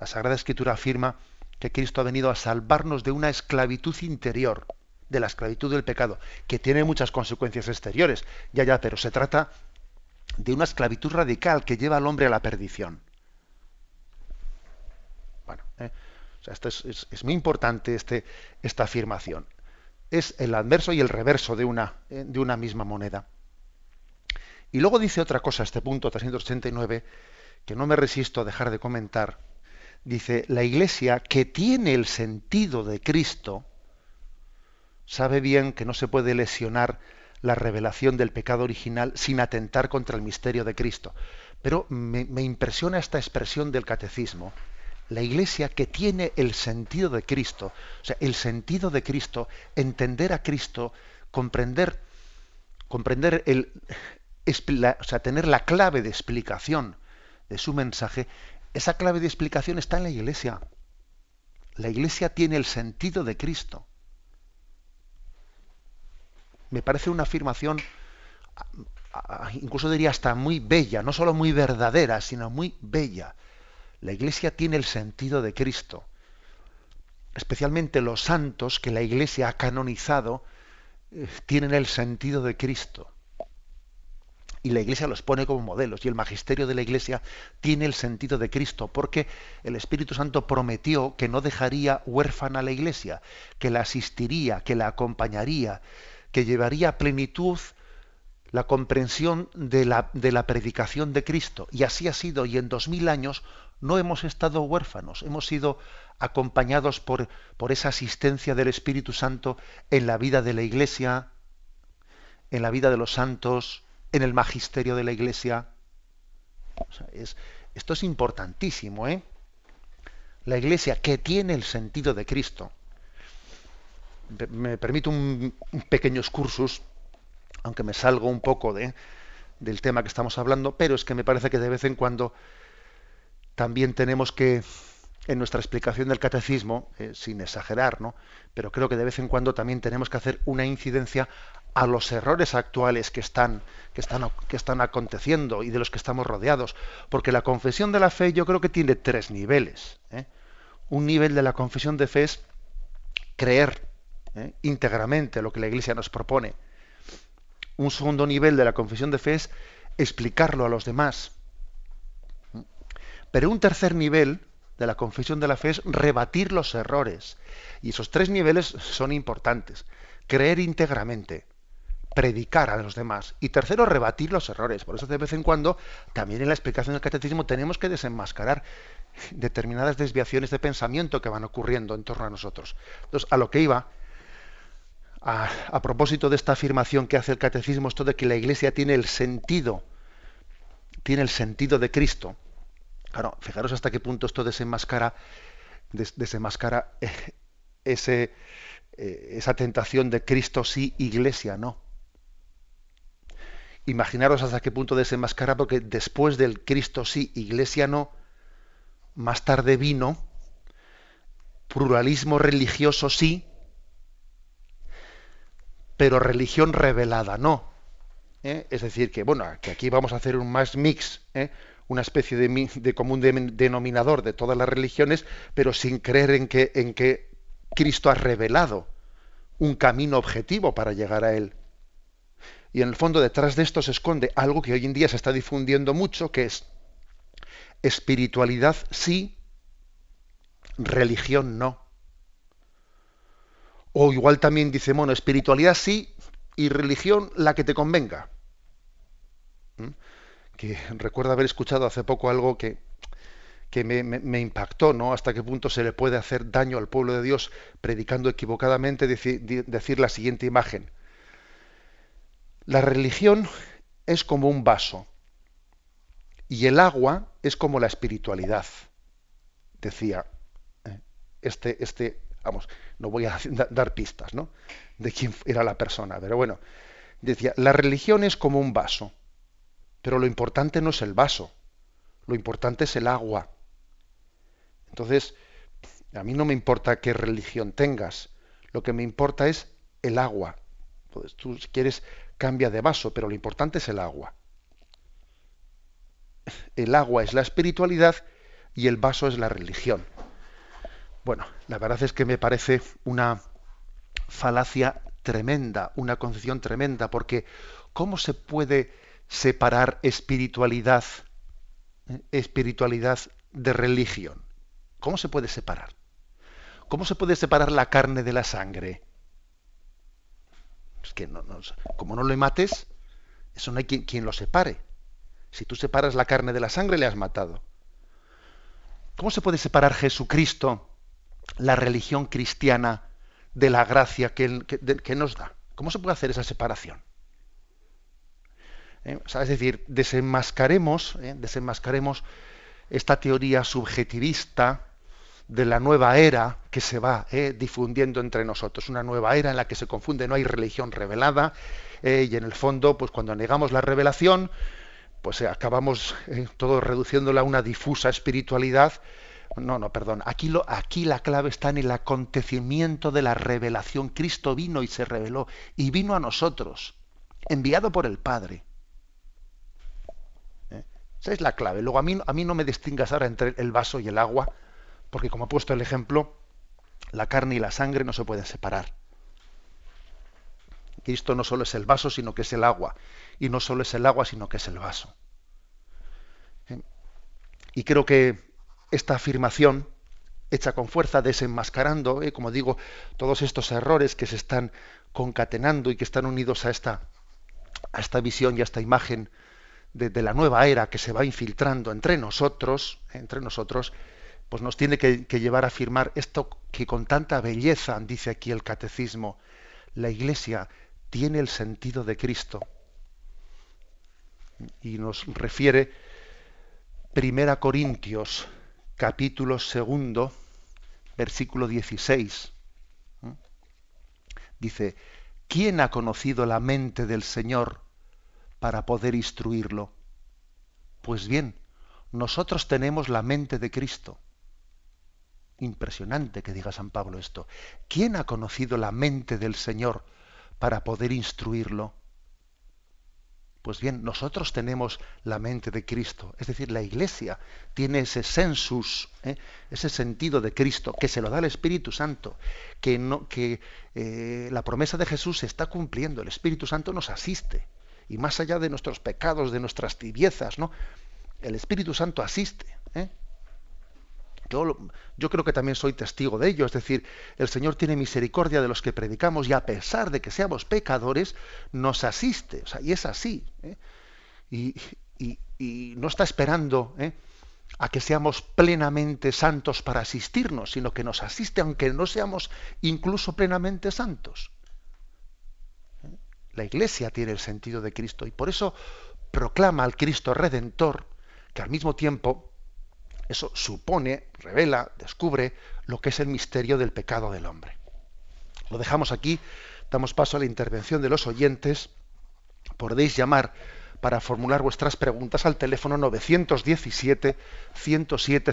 La Sagrada Escritura afirma que Cristo ha venido a salvarnos de una esclavitud interior, de la esclavitud del pecado, que tiene muchas consecuencias exteriores, ya, ya, pero se trata de una esclavitud radical que lleva al hombre a la perdición. Bueno, eh, esto es, muy importante este, esta afirmación. Es el adverso y el reverso de una, eh, de una misma moneda. Y luego dice otra cosa, este punto 389, que no me resisto a dejar de comentar, dice, la Iglesia que tiene el sentido de Cristo, sabe bien que no se puede lesionar la revelación del pecado original sin atentar contra el misterio de Cristo. Pero me, impresiona esta expresión del catecismo. La iglesia que tiene el sentido de Cristo, o sea, el sentido de Cristo, entender a Cristo, comprender, comprender el, o sea, tener la clave de explicación de su mensaje, esa clave de explicación está en la iglesia. La iglesia tiene el sentido de Cristo. Me parece una afirmación, incluso diría hasta muy bella, no solo muy verdadera, sino muy bella. La iglesia tiene el sentido de Cristo. Especialmente los santos que la iglesia ha canonizado eh, tienen el sentido de Cristo y la Iglesia los pone como modelos y el magisterio de la Iglesia tiene el sentido de Cristo porque el Espíritu Santo prometió que no dejaría huérfana a la Iglesia, que la asistiría, que la acompañaría, que llevaría a plenitud la comprensión de la, de la predicación de Cristo. Y así ha sido, y en dos mil años no hemos estado huérfanos, hemos sido acompañados por, por esa asistencia del Espíritu Santo en la vida de la Iglesia, en la vida de los santos, en el magisterio de la Iglesia. es, esto es importantísimo, ¿eh? La Iglesia que tiene el sentido de Cristo. Me permito un, pequeño excursus aunque me salgo un poco de, del tema que estamos hablando, pero es que me parece que de vez en cuando también tenemos que, en nuestra explicación del catecismo, eh, sin exagerar, ¿no? pero creo que de vez en cuando también tenemos que hacer una incidencia a los errores actuales que están, que están, que están aconteciendo y de los que estamos rodeados. Porque la confesión de la fe yo creo que tiene tres niveles. ¿eh? Un nivel de la confesión de fe es creer ¿eh? íntegramente lo que la Iglesia nos propone un segundo nivel de la confesión de fe es explicarlo a los demás. Pero un tercer nivel de la confesión de la fe es rebatir los errores. Y esos tres niveles son importantes. Creer íntegramente, predicar a los demás. Y tercero, rebatir los errores. Por eso de vez en cuando, también en la explicación del catecismo, tenemos que desenmascarar determinadas desviaciones de pensamiento que van ocurriendo en torno a nosotros. Entonces, a lo que iba a, propósito de esta afirmación que hace el catecismo, esto de que la Iglesia tiene el sentido, tiene el sentido de Cristo. Claro, fijaros hasta qué punto esto desenmascara, desenmascara eh, ese, eh, esa tentación de Cristo sí, Iglesia no. Imaginaros hasta qué punto desenmascara, porque después del Cristo sí, Iglesia no, más tarde vino pluralismo religioso sí, pero religión revelada no. ¿eh? Es decir, que bueno, que aquí vamos a hacer un más mix, ¿eh? una especie de, común denominador de todas las religiones, pero sin creer en que, en que Cristo ha revelado un camino objetivo para llegar a Él. Y en el fondo detrás de esto se esconde algo que hoy en día se está difundiendo mucho, que es espiritualidad sí, religión no. O igual también dice, bueno, espiritualidad sí y religión la que te convenga. ¿Mm? Que recuerdo haber escuchado hace poco algo que, que me, impactó, ¿no? Hasta qué punto se le puede hacer daño al pueblo de Dios predicando equivocadamente, decir la siguiente imagen. La religión es como un vaso y el agua es como la espiritualidad, decía ¿eh? este, este vamos, no voy a (laughs) dar pistas, ¿no? De quién era la persona, pero bueno, decía, la religión es como un vaso, pero lo importante no es el vaso, lo importante es el agua. Entonces, a mí no me importa qué religión tengas, lo que me importa es el agua. Entonces, tú quieres cambia de vaso, pero lo importante es el agua. El agua es la espiritualidad y el vaso es la religión. Bueno, la verdad es que me parece una falacia tremenda, una concepción tremenda, porque ¿cómo se puede separar espiritualidad, eh, espiritualidad de religión? ¿Cómo se puede separar? ¿Cómo se puede separar la carne de la sangre? Es que no, como no lo mates, eso no hay quien, quien lo separe. Si tú separas la carne de la sangre, le has matado. ¿Cómo se puede separar Jesucristo la religión cristiana de la gracia que, nos da. ¿Cómo se puede hacer esa separación? ¿Eh? es decir, desenmascaremos, ¿eh? desenmascaremos esta teoría subjetivista de la nueva era que se va ¿eh? difundiendo entre nosotros, una nueva era en la que se confunde, no hay religión revelada y en el fondo, pues cuando negamos la revelación, pues acabamos todo reduciéndola a una difusa espiritualidad no, no, perdón. Aquí, lo, aquí la clave está en el acontecimiento de la revelación. Cristo vino y se reveló y vino a nosotros, enviado por el Padre. ¿Eh? Esa es la clave. Luego a mí, a mí no me distingas ahora entre el vaso y el agua, porque como he puesto el ejemplo, la carne y la sangre no se pueden separar. Cristo no solo es el vaso, sino que es el agua. Y no solo es el agua, sino que es el vaso. ¿Eh? Y creo que esta afirmación hecha con fuerza, desenmascarando, eh, como digo, todos estos errores que se están concatenando y que están unidos a esta, a esta visión y a esta imagen de, la nueva era que se va infiltrando entre nosotros, entre nosotros, pues nos tiene que, llevar a afirmar esto que con tanta belleza dice aquí el catecismo, la Iglesia tiene el sentido de Cristo. Y nos refiere Primera Corintios, capítulo segundo, versículo 16. Dice, ¿quién ha conocido la mente del Señor para poder instruirlo? Pues bien, nosotros tenemos la mente de Cristo. Impresionante que diga San Pablo esto. ¿Quién ha conocido la mente del Señor para poder instruirlo? Pues bien, nosotros tenemos la mente de Cristo, es decir, la Iglesia tiene ese sensus, ¿eh? ese sentido de Cristo, que se lo da el Espíritu Santo, que, no, que eh, la promesa de Jesús se está cumpliendo, el Espíritu Santo nos asiste, y más allá de nuestros pecados, de nuestras tibiezas, ¿no? el Espíritu Santo asiste. ¿eh? Yo, creo que también soy testigo de ello, es decir, el Señor tiene misericordia de los que predicamos y a pesar de que seamos pecadores, nos asiste, o sea, y es así. ¿eh? Y, no está esperando ¿eh? a que seamos plenamente santos para asistirnos, sino que nos asiste aunque no seamos incluso plenamente santos. ¿Eh? La Iglesia tiene el sentido de Cristo y por eso proclama al Cristo Redentor, que al mismo tiempo eso supone, revela, descubre lo que es el misterio del pecado del hombre. Lo dejamos aquí, damos paso a la intervención de los oyentes. Podéis llamar para formular vuestras preguntas al teléfono 917 107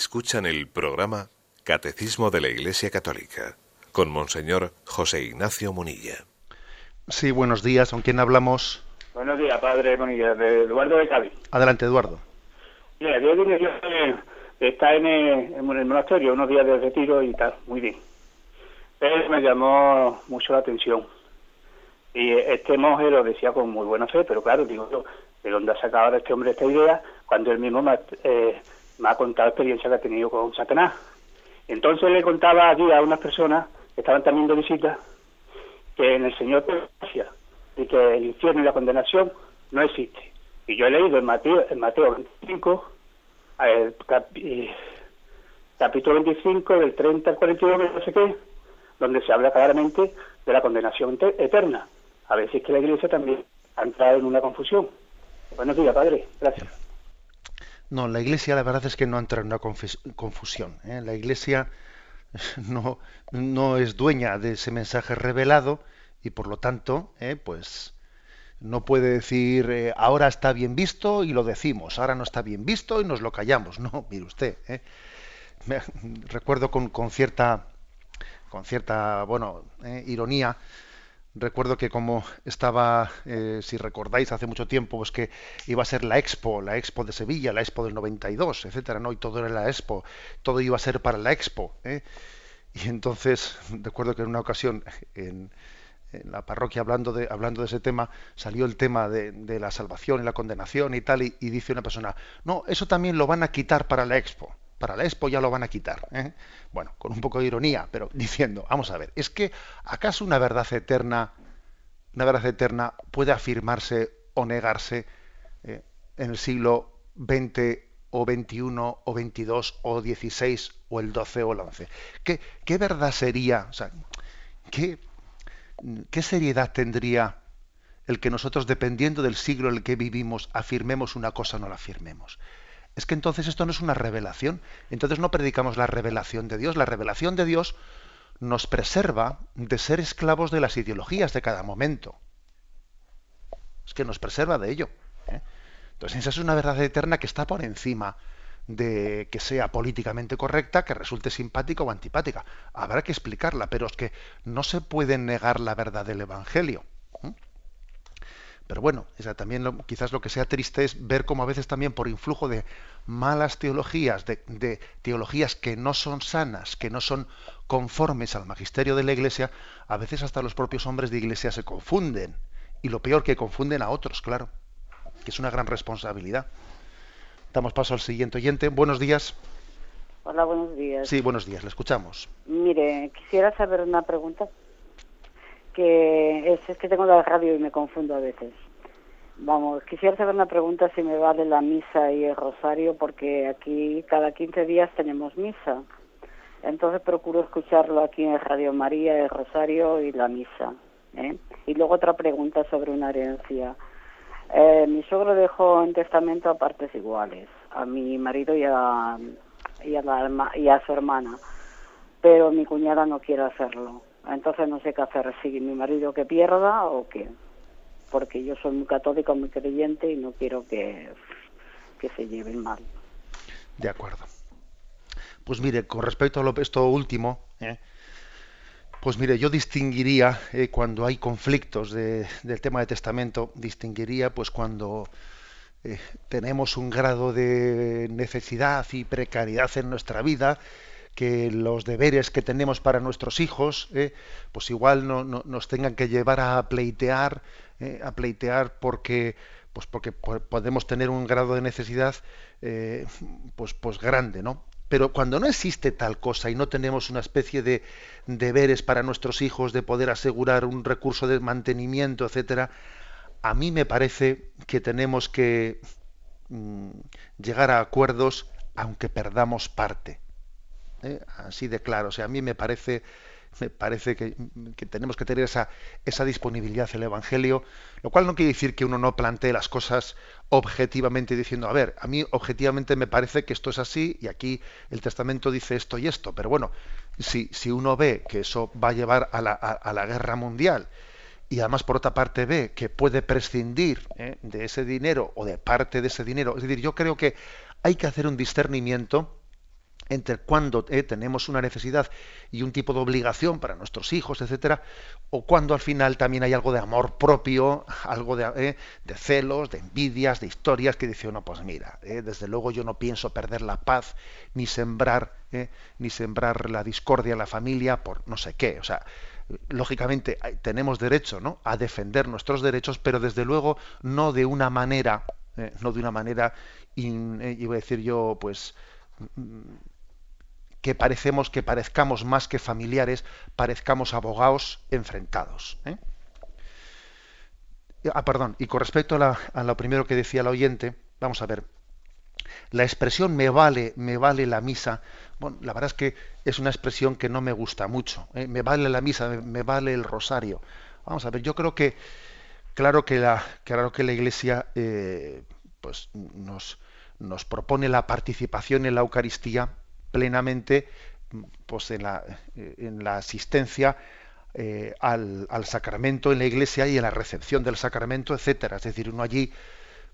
Escuchan el programa Catecismo de la Iglesia Católica con Monseñor José Ignacio Munilla. Sí, buenos días. ¿Con quién hablamos? Buenos días, padre Munilla, de Eduardo de Cádiz. Adelante, Eduardo. Mira, yo vine yo está en el, en el monasterio, unos días de retiro y tal, muy bien. Pero me llamó mucho la atención. Y este monje lo decía con muy buena fe, pero claro, digo yo, ¿de dónde ha sacado este hombre esta idea? Cuando él mismo me, eh, me ha contado experiencia que ha tenido con Satanás. Entonces le contaba aquí a unas personas que estaban también de visita que en el Señor gracia y que el infierno y la condenación no existe. Y yo he leído en Mateo, en Mateo 25, el capítulo 25, del 30 al 42, no sé qué, donde se habla claramente de la condenación eterna. A ver si es que la Iglesia también ha entrado en una confusión. Buenos días, Padre. Gracias. No, la Iglesia la verdad es que no entra en una confusión. ¿eh? La Iglesia (laughs) no, no, es dueña de ese mensaje revelado y por lo tanto, ¿eh? pues no puede decir eh, ahora está bien visto y lo decimos, ahora no está bien visto y nos lo callamos. (laughs) No, mire usted. Me, (laughs) recuerdo con, con, cierta con cierta bueno ironía Recuerdo que como estaba, eh, si recordáis, hace mucho tiempo, pues que iba a ser la Expo, la Expo de Sevilla, la Expo del 92, etcétera, ¿no? Y todo era la Expo, todo iba a ser para la Expo. ¿eh? Y entonces, (laughs) recuerdo que en una ocasión, en, la parroquia, hablando de, hablando de ese tema, salió el tema de, la salvación y la condenación y tal, y, dice una persona, no, eso también lo van a quitar para la Expo. Para la expo ya lo van a quitar. ¿eh? Bueno, con un poco de ironía, pero (laughs) diciendo, vamos a ver, es que acaso una verdad eterna, una verdad eterna puede afirmarse o negarse eh, en el siglo XX o XXI o XXII o XVI o el XII o el XI. ¿Qué, qué verdad sería, o sea, qué, qué seriedad tendría el que nosotros, dependiendo del siglo en el que vivimos, afirmemos una cosa o no la afirmemos? Es que entonces esto no es una revelación. Entonces no predicamos la revelación de Dios. La revelación de Dios nos preserva de ser esclavos de las ideologías de cada momento. Es que nos preserva de ello. ¿eh? Entonces esa es una verdad eterna que está por encima de que sea políticamente correcta, que resulte simpática o antipática. Habrá que explicarla, pero es que no se puede negar la verdad del Evangelio. Pero bueno, también quizás lo que sea triste es ver cómo a veces también por influjo de malas teologías, de, teologías que no son sanas, que no son conformes al magisterio de la Iglesia, a veces hasta los propios hombres de Iglesia se confunden. Y lo peor, que confunden a otros, claro, que es una gran responsabilidad. Damos paso al siguiente oyente. Buenos días. Hola, buenos días. Sí, buenos días, le escuchamos. Mire, quisiera saber una pregunta que es, que tengo la radio y me confundo a veces. Vamos, quisiera saber una pregunta si me vale la misa y el rosario, porque aquí cada 15 días tenemos misa. Entonces procuro escucharlo aquí en Radio María, el rosario y la misa. ¿eh? Y luego otra pregunta sobre una herencia. Eh, mi suegro dejó en testamento a partes iguales, a mi marido y a, y a, la, y a su hermana, pero mi cuñada no quiere hacerlo. Entonces no sé qué hacer, si mi marido que pierda o qué. Porque yo soy muy católica, muy creyente y no quiero que, que se lleven mal. De acuerdo. Pues mire, con respecto a lo, esto último, ¿eh? pues mire, yo distinguiría eh, cuando hay conflictos de, del tema de testamento, distinguiría pues cuando eh, tenemos un grado de necesidad y precariedad en nuestra vida que los deberes que tenemos para nuestros hijos, eh, pues igual no, nos tengan que llevar a pleitear, eh, a pleitear porque, pues porque podemos tener un grado de necesidad, eh, pues, pues grande, ¿no? Pero cuando no existe tal cosa y no tenemos una especie de deberes para nuestros hijos de poder asegurar un recurso de mantenimiento, etcétera, a mí me parece que tenemos que mm, llegar a acuerdos aunque perdamos parte. ¿Eh? así de claro. O sea, a mí me parece, me parece que, tenemos que tener esa, esa disponibilidad el Evangelio, lo cual no quiere decir que uno no plantee las cosas objetivamente diciendo, a ver, a mí objetivamente me parece que esto es así y aquí el Testamento dice esto y esto, pero bueno, si, si uno ve que eso va a llevar a la, a, la guerra mundial, y además por otra parte ve que puede prescindir ¿eh? de ese dinero o de parte de ese dinero. Es decir, yo creo que hay que hacer un discernimiento entre cuando eh, tenemos una necesidad y un tipo de obligación para nuestros hijos, etcétera, o cuando al final también hay algo de amor propio, (laughs) algo de, eh, de celos, de envidias, de historias que dice uno, pues mira, eh, desde luego yo no pienso perder la paz ni sembrar ni sembrar la discordia en la familia por no sé qué, o sea, lógicamente tenemos derecho ¿no? a defender nuestros derechos, pero desde luego no de una manera, no de una manera, iba a decir yo, pues que parecemos que parezcamos más que familiares, parezcamos abogados enfrentados. ¿eh? Ah, perdón, y con respecto a, lo primero que decía el oyente, vamos a ver, la expresión me vale, me vale la misa, bueno, la verdad es que es una expresión que no me gusta mucho. ¿eh? Me vale la misa, me, vale el rosario. Vamos a ver, yo creo que, claro que la, claro que la Iglesia, eh, pues nos, nos propone la participación en la Eucaristía plenamente pues, en, la, en la asistencia eh, al, sacramento en la iglesia y en la recepción del sacramento, etcétera. Es decir, uno allí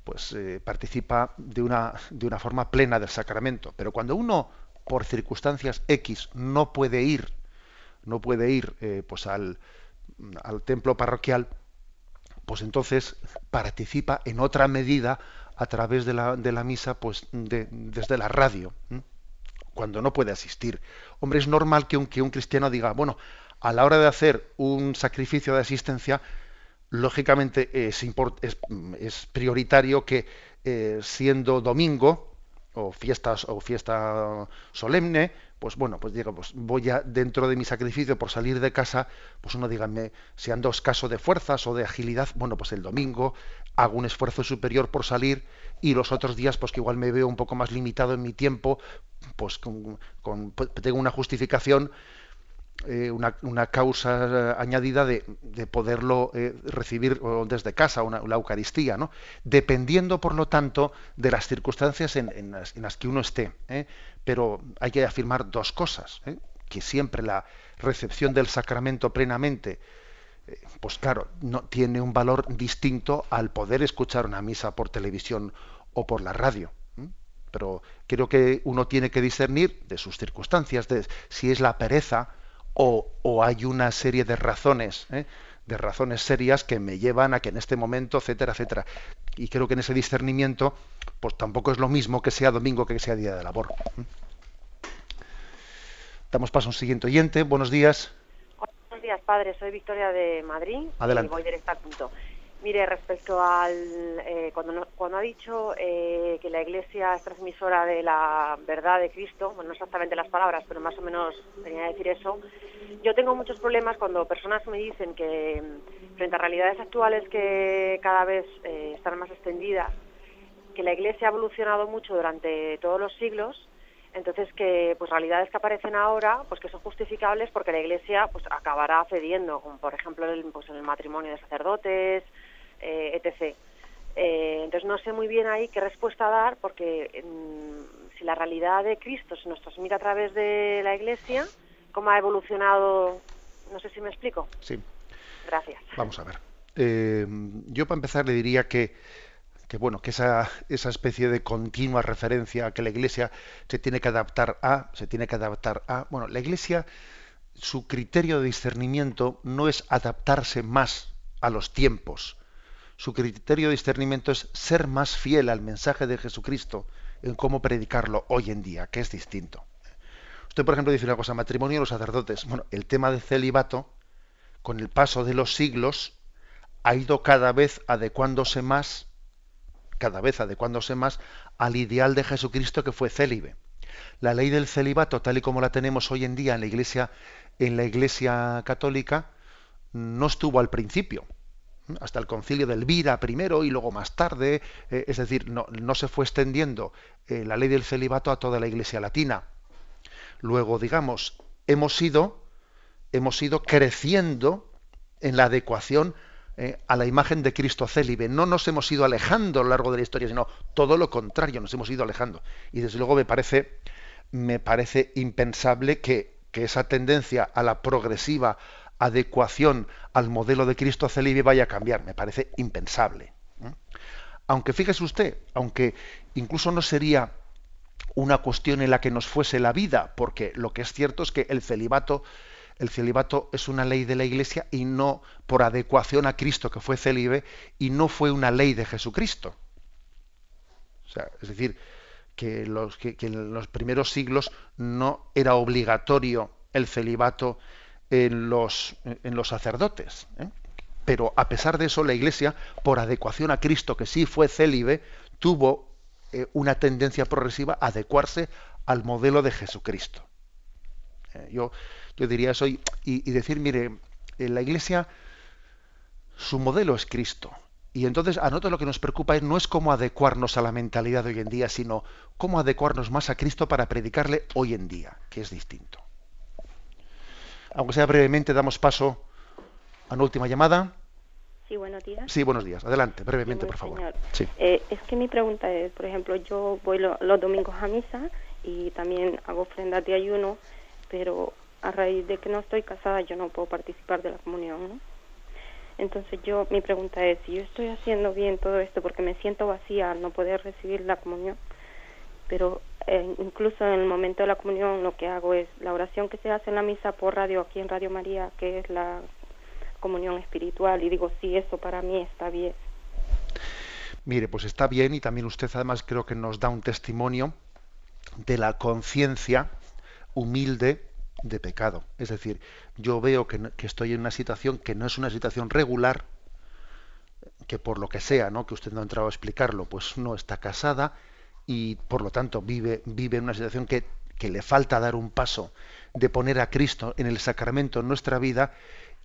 pues eh, participa de una, de una forma plena del sacramento. Pero cuando uno, por circunstancias X, no puede ir, no puede ir eh, pues al, al templo parroquial, pues entonces participa en otra medida a través de la, de la misa, pues de, desde la radio cuando no puede asistir. Hombre, es normal que un, que un cristiano diga, bueno, a la hora de hacer un sacrificio de asistencia, lógicamente es, es, prioritario que eh, siendo domingo o fiestas o fiesta solemne, pues bueno, pues digo, pues voy a dentro de mi sacrificio por salir de casa, pues uno dígame, sean dos casos de fuerzas o de agilidad, bueno, pues el domingo hago un esfuerzo superior por salir y los otros días pues que igual me veo un poco más limitado en mi tiempo, pues con, pues, tengo una justificación eh, una, causa añadida de, poderlo eh, recibir desde casa, una, la Eucaristía, ¿no? dependiendo, por lo tanto, de las circunstancias en, las, que uno esté. ¿eh? Pero hay que afirmar dos cosas, que siempre la recepción del sacramento plenamente, pues claro, no tiene un valor distinto al poder escuchar una misa por televisión o por la radio pero creo que uno tiene que discernir de sus circunstancias, de si es la pereza o, hay una serie de razones, ¿eh? de razones serias que me llevan a que en este momento, etcétera, etcétera. Y creo que en ese discernimiento, pues tampoco es lo mismo que sea domingo que sea día de labor. Damos paso a un siguiente oyente. Buenos días. Días, padre. Soy Victoria de Madrid. Adelante. Y voy directo al punto. Mire, respecto al. Eh, cuando, cuando ha dicho eh, que la Iglesia es transmisora de la verdad de Cristo, bueno, no exactamente las palabras, pero más o menos venía a decir eso, yo tengo muchos problemas cuando personas me dicen que frente a realidades actuales que cada vez eh, están más extendidas, que la Iglesia ha evolucionado mucho durante todos los siglos, entonces que pues realidades que aparecen ahora pues que son justificables porque la iglesia pues acabará cediendo como por ejemplo el, pues en el matrimonio de sacerdotes eh, etc. Eh, entonces no sé muy bien ahí qué respuesta dar porque si la realidad de Cristo se nos transmite a través de la Iglesia, ¿cómo ha evolucionado? No sé si me explico. Sí. Gracias. Vamos a ver. Eh, yo para empezar le diría que, que bueno, que esa, esa especie de continua referencia a que la Iglesia se tiene que adaptar a, se tiene que adaptar a, bueno, la Iglesia, su criterio de discernimiento no es adaptarse más a los tiempos, su criterio de discernimiento es ser más fiel al mensaje de Jesucristo en cómo predicarlo hoy en día, que es distinto. Usted, por ejemplo, dice una cosa, matrimonio de los sacerdotes. Bueno, el tema del celibato, con el paso de los siglos, ha ido cada vez adecuándose más, cada vez adecuándose más al ideal de Jesucristo que fue célibe. La ley del celibato, tal y como la tenemos hoy en día en la Iglesia, en la Iglesia católica, no estuvo al principio hasta el concilio de Elvira primero y luego más tarde, eh, es decir, no, se fue extendiendo eh, la ley del celibato a toda la Iglesia latina. Luego, digamos, hemos ido, hemos ido creciendo en la adecuación eh, a la imagen de Cristo célibe. No nos hemos ido alejando a lo largo de la historia, sino todo lo contrario, nos hemos ido alejando. Y desde luego me parece, me parece impensable que, que esa tendencia a la progresiva adecuación al modelo de Cristo célibe vaya a cambiar. Me parece impensable. Aunque fíjese usted, aunque incluso no sería una cuestión en la que nos fuese la vida, porque lo que es cierto es que el celibato, el celibato es una ley de la Iglesia y no por adecuación a Cristo que fue célibe y no fue una ley de Jesucristo. O sea, es decir, que, en los primeros siglos no era obligatorio el celibato en los, en los sacerdotes. ¿eh? Pero a pesar de eso, la Iglesia, por adecuación a Cristo, que sí fue célibe, tuvo eh, una tendencia progresiva a adecuarse al modelo de Jesucristo. Eh, yo, yo diría eso y, y, decir, mire, en la Iglesia su modelo es Cristo. Y entonces a nosotros lo que nos preocupa es, no es cómo adecuarnos a la mentalidad de hoy en día, sino cómo adecuarnos más a Cristo para predicarle hoy en día, que es distinto aunque sea brevemente, damos paso a una última llamada. Sí, buenos días. Sí, buenos días. Adelante, brevemente, por favor. Sí. Eh, es que mi pregunta es, por ejemplo, yo voy los domingos a misa y también hago ofrendas de ayuno, pero a raíz de que no estoy casada yo no puedo participar de la comunión, ¿no? Entonces yo, mi pregunta es, si yo estoy haciendo bien todo esto porque me siento vacía al no poder recibir la comunión, pero eh, incluso en el momento de la comunión lo que hago es la oración que se hace en la misa por radio aquí en Radio María, que es la comunión espiritual, y digo, sí, eso para mí está bien. Mire, pues está bien y también usted además creo que nos da un testimonio de la conciencia humilde de pecado. Es decir, yo veo que, estoy en una situación que no es una situación regular, que por lo que sea, ¿no? que usted no ha entrado a explicarlo, pues no está casada, y por lo tanto vive, vive en una situación que, que le falta dar un paso de poner a Cristo en el sacramento en nuestra vida,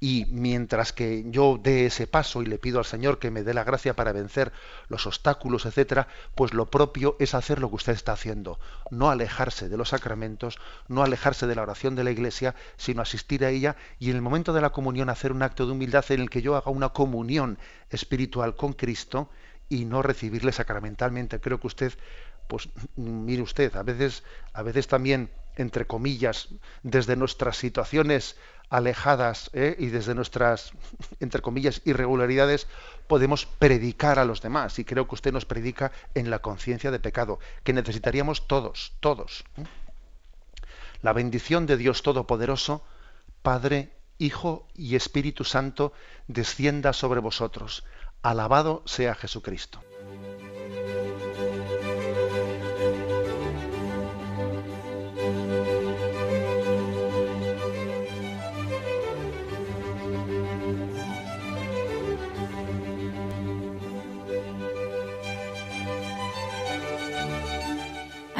y mientras que yo dé ese paso y le pido al Señor que me dé la gracia para vencer los obstáculos, etcétera, pues lo propio es hacer lo que usted está haciendo, no alejarse de los sacramentos, no alejarse de la oración de la Iglesia, sino asistir a ella y en el momento de la comunión hacer un acto de humildad en el que yo haga una comunión espiritual con Cristo y no recibirle sacramentalmente. Creo que usted pues mire usted, a veces a veces también entre comillas, desde nuestras situaciones alejadas ¿eh? y desde nuestras, entre comillas, irregularidades, podemos predicar a los demás. Y creo que usted nos predica en la conciencia de pecado, que necesitaríamos todos, todos. ¿eh? La bendición de Dios Todopoderoso, Padre, Hijo y Espíritu Santo, descienda sobre vosotros. Alabado sea Jesucristo.